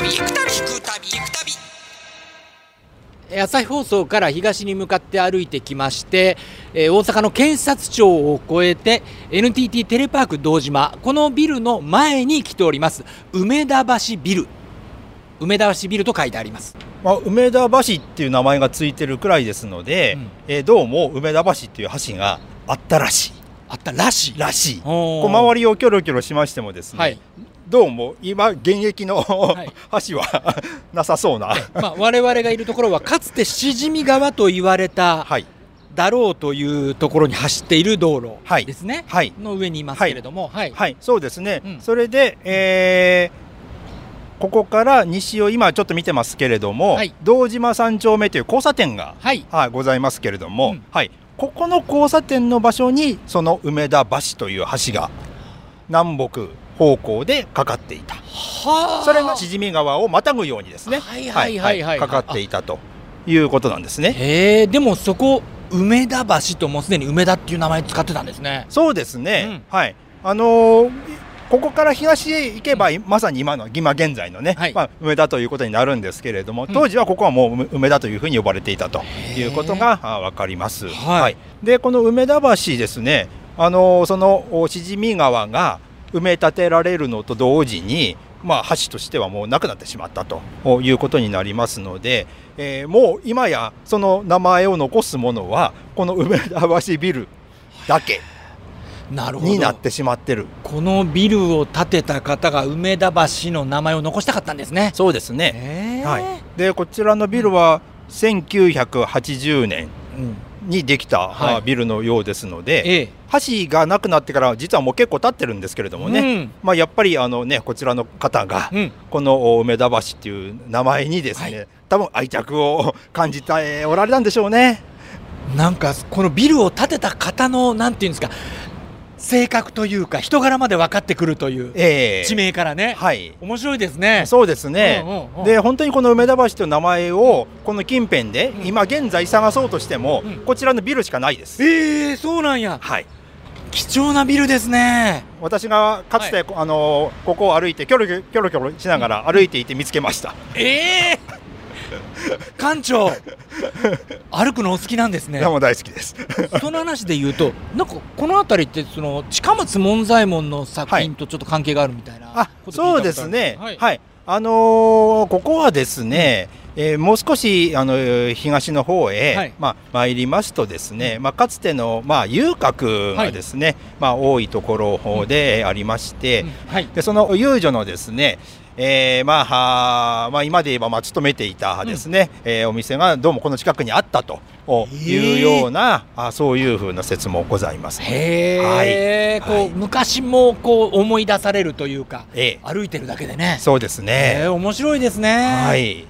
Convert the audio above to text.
旅行く旅行く旅行く旅。えー朝日放送から東に向かって歩いてきまして、えー大阪の検察庁を越えて NTT テレパーク堂島このビルの前に来ております。梅田橋ビル。梅田橋ビルと書いてあります。まあ、梅田橋っていう名前がついてるくらいですので、うん。えーどうも梅田橋っていう橋があったらしいあったらしい。らしい。こう周りをキョロキョロしましてもですね、はい。どうも今現役の、い。橋は なさそうな、まあ、我々がいるところはかつてしじみ川と言われたはい。だろうというところに走っている道路はい。ですね、はい。の上にいますけれども、はい。はい。そうですね、うん。それで、えーここから西を今ちょっと見てますけれども、はい。堂島三丁目という交差点が、はい。はい、ございますけれども、うん。はい、ここの交差点の場所にその梅田橋という橋が南北方向でかかっていた。はあ。それがしじみ川をまたぐようにですね。はいはいはいはいかかっていたということなんですね。へえでもそこ梅田橋ともうすでに梅田っていう名前使ってたんですね。そうですね、はい。あのーここから東へ行けば、まさに今の今現在のね、はい。まあ、梅田ということになるんですけれどもうん。当時はここはもう梅梅田というふうに呼ばれていたということがあ分かります。はい。でこの梅田橋ですねあのーそのおしじみ川が埋め立てられるのと同時に、まあ、橋としてはもうなくなってしまったということになりますので、えーもう今やその名前を残すものはこの梅田橋ビルだけなるほど。になってしまってる。このビルを建てた方が梅田橋の名前を残したかったんですね。そうですね、はい、でこちらのビルは1980年うん。にできた、はい。あビルのようですのでええ。橋がなくなってから実はもう結構経ってるんですけれどもね、うん。まあ、やっぱりあの、ね、こちらの方がうん。この梅田橋っていう名前にですね、はい。多分愛着を感じておられたんでしょうね。なんかこのビルを建てた方のなんていうんですか性格というか人柄まで分かってくるというええ。地名からね、はい。面白いですね。そうですね、うんうんうん。で本当にこの梅田橋という名前をこの近辺でうん。今現在探そうとしても、うん。こちらのビルしかないです。ええそうなんや。はい。貴重なビルですね。私がかつて、あのここを歩いてキョロキョロキョロキョロしながら歩いていて見つけました。ええ 館長歩くのお好きなんですね。もう大好きです。その話で言うとなんかこの辺りってその近松門左衛門の作品とちょっと関係があるみたいなあこと聞いあるそうですね、ははいい、あのーここはですね、えーもう少しあの東の方へ、はい。まあ、参りますとですね、まあ、かつての、まあ、遊郭がですね、まあ、多いところでありまして、うん。はい。でその遊女のですねえーまあはまあ、今で言えばまあ勤めていたですね、えーお店がどうもこの近くにあったというような、あそういうふうな説もございます。へえ、こう、はい。昔もこう思い出されるというかええ。歩いてるだけでね。そうですへねえ。面白いですね。はい。